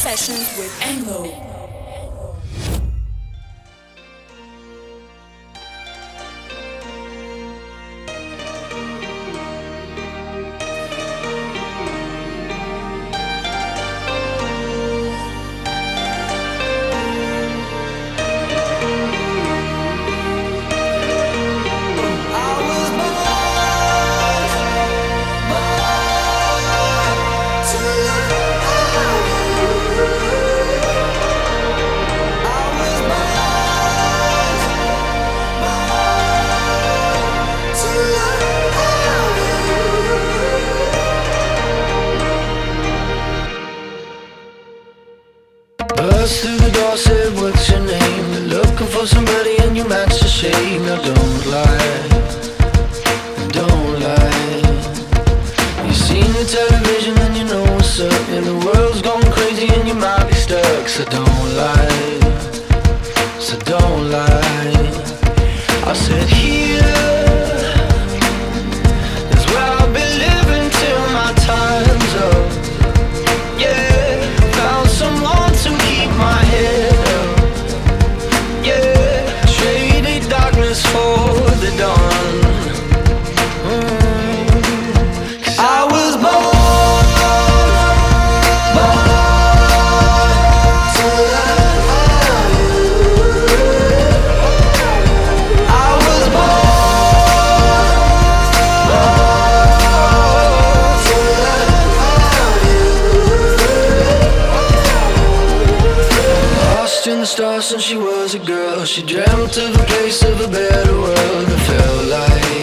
sessions with Engo. Buzz through the door, said, what's your name? Looking for somebody and you match the shade. Now don't lie, don't lie. You've seen the television and you know what's up. And the world's gone crazy and you might be stuck. So don't lie, so don't lie. I said, Since she was a girl. She dreamt of a place of a better world. That felt like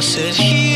I said he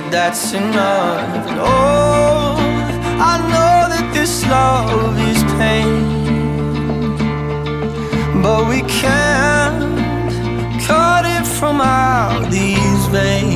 said that's enough. And oh, I know that this love is pain, but we can't cut it from out these veins.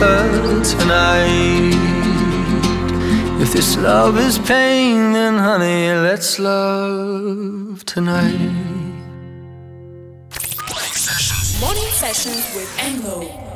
Darling, tonight. If this love is pain, then honey, let's love tonight. Morning sessions with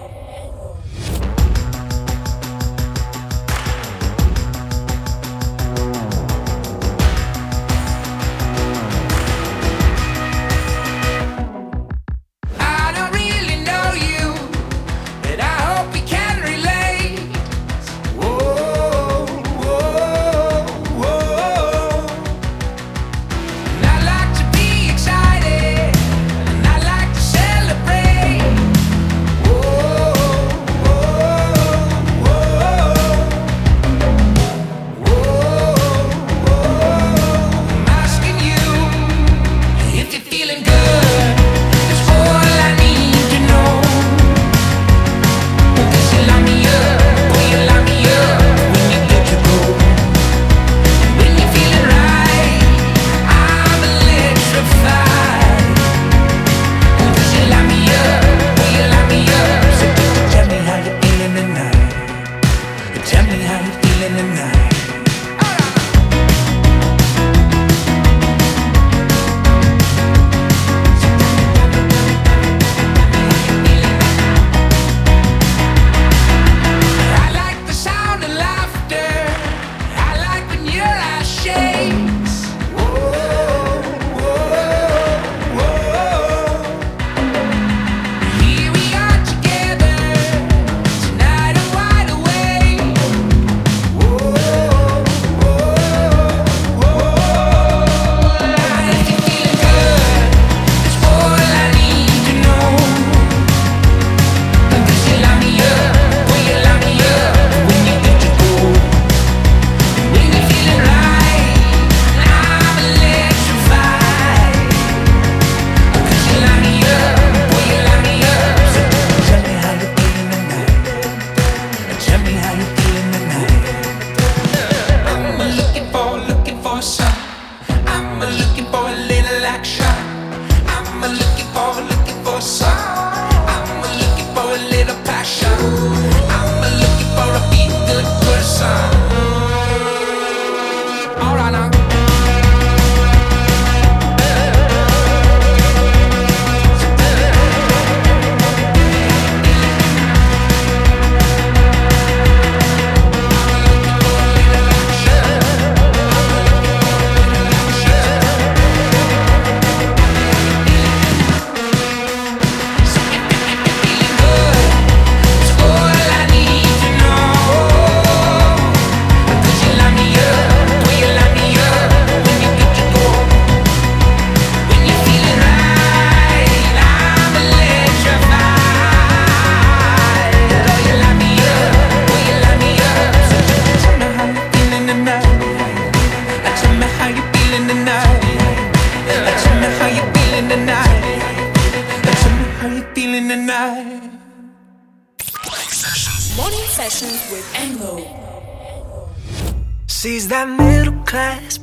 Envo.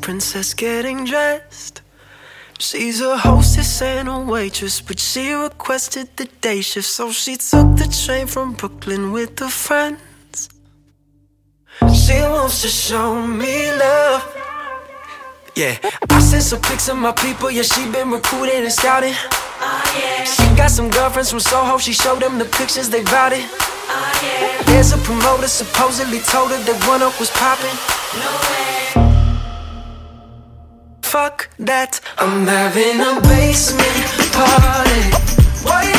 princess getting dressed. She's a hostess and a waitress, but she requested the day shift, so she took the train from Brooklyn with her friends. She wants to show me love. Yeah, I sent some pics of my people. Yeah, she been recruiting and scouting. Oh, yeah. Girlfriends from Soho. She showed them the pictures, they vowed it. Yeah. There's a promoter supposedly told her that one up was popping. No way fuck that. I'm having a basement party. Why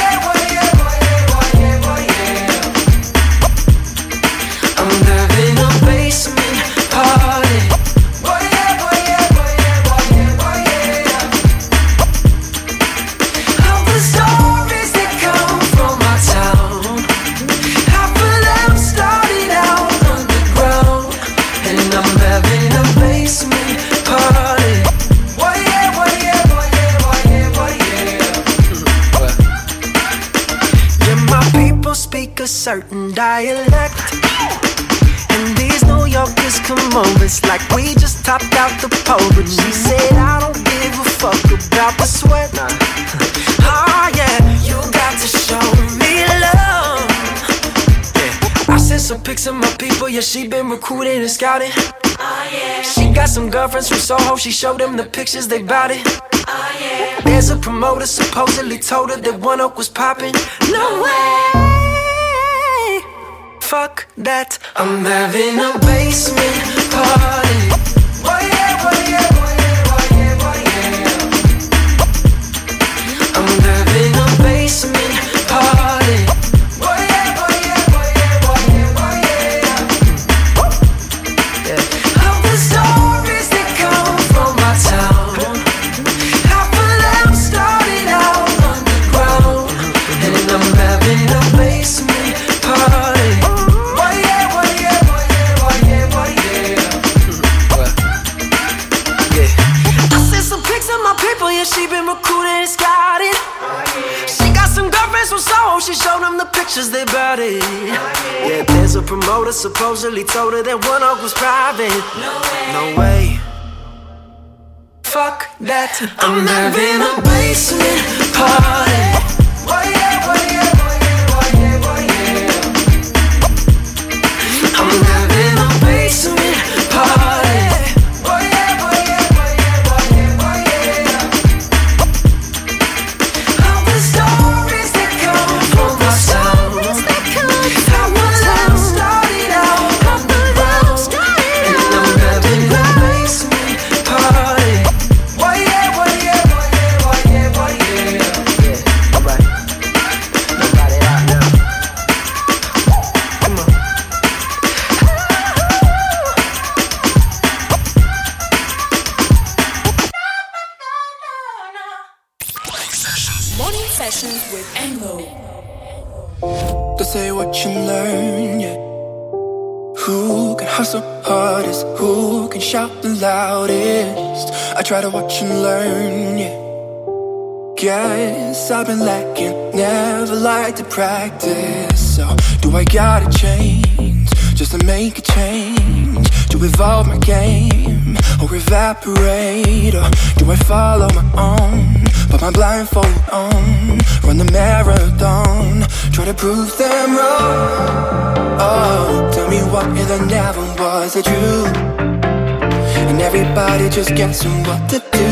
dialect. And these New Yorkers come over, it's like we just topped out the pole. But she said, I don't give a fuck about the sweat. Oh, yeah, you got to show me love. Yeah, I sent some pics of my people, yeah, she been recruiting and scouting. Oh, yeah. She got some girlfriends from Soho, she showed them the pictures, they bout it. Oh, yeah. There's a promoter supposedly told her that One Oak was popping. No way. Fuck that. I'm having a basement party. Supposedly told her that One Oak was private. No way. Fuck that. I'm having a basement party. Practice. So, do I gotta change just to make a change? To evolve my game or evaporate? Or do I follow my own? Put my blindfold on, run the marathon, try to prove them wrong. Oh, tell me what there never was a true? And everybody just guessing what to do.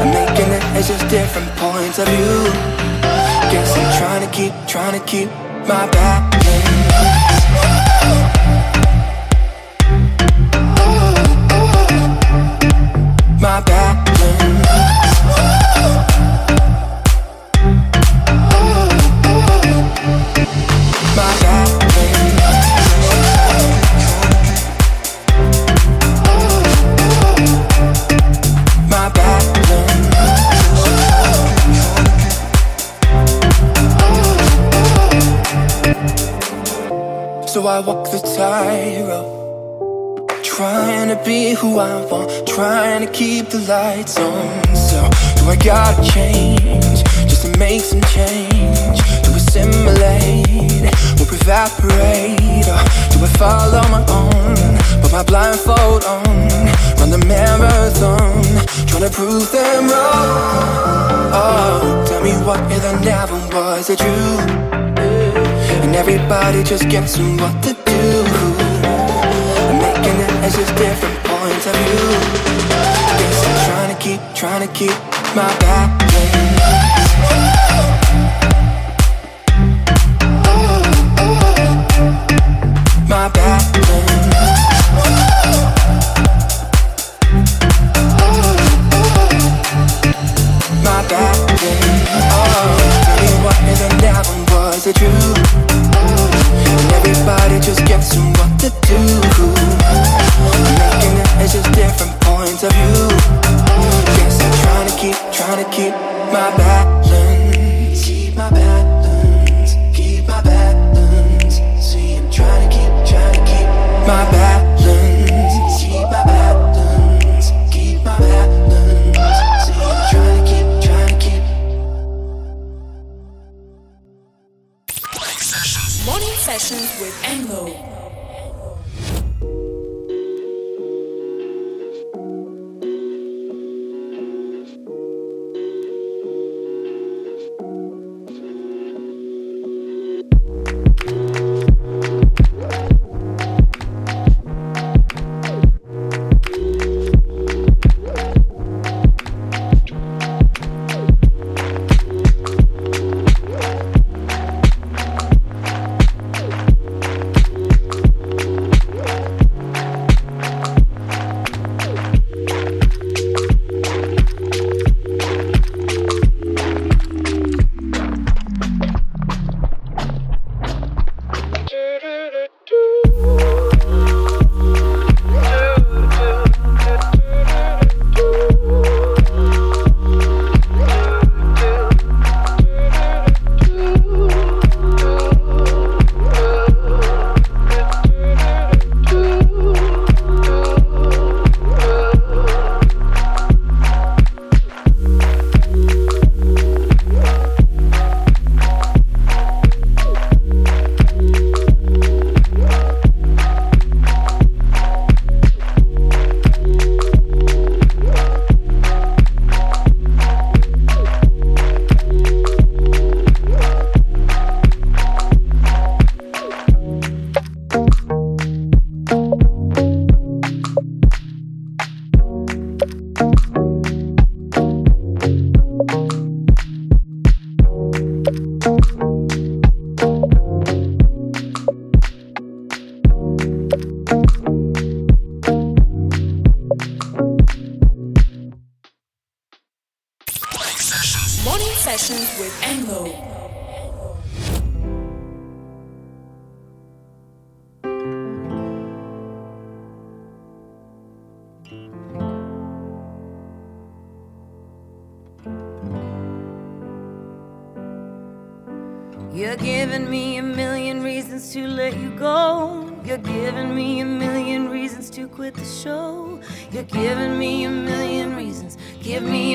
I'm making it, it's just different points of view. Guess I'm trying to keep, trying to keep my balance. My balance. I walk the tightrope. Trying to be who I want, trying to keep the lights on. So, do I gotta change just to make some change? To assimilate or evaporate? Or do I follow my own? Put my blindfold on, run the marathon, trying to prove them wrong. Oh, tell me what if there never was a true? Everybody just guessing what to do. Making it as just different points of view. Guess I'm trying to keep, trying to keep my balance. My balance. Just guessing what to do. Making as just different points of view. Guess I'm trying to keep, trying to keep my balance. sessions with Anglo.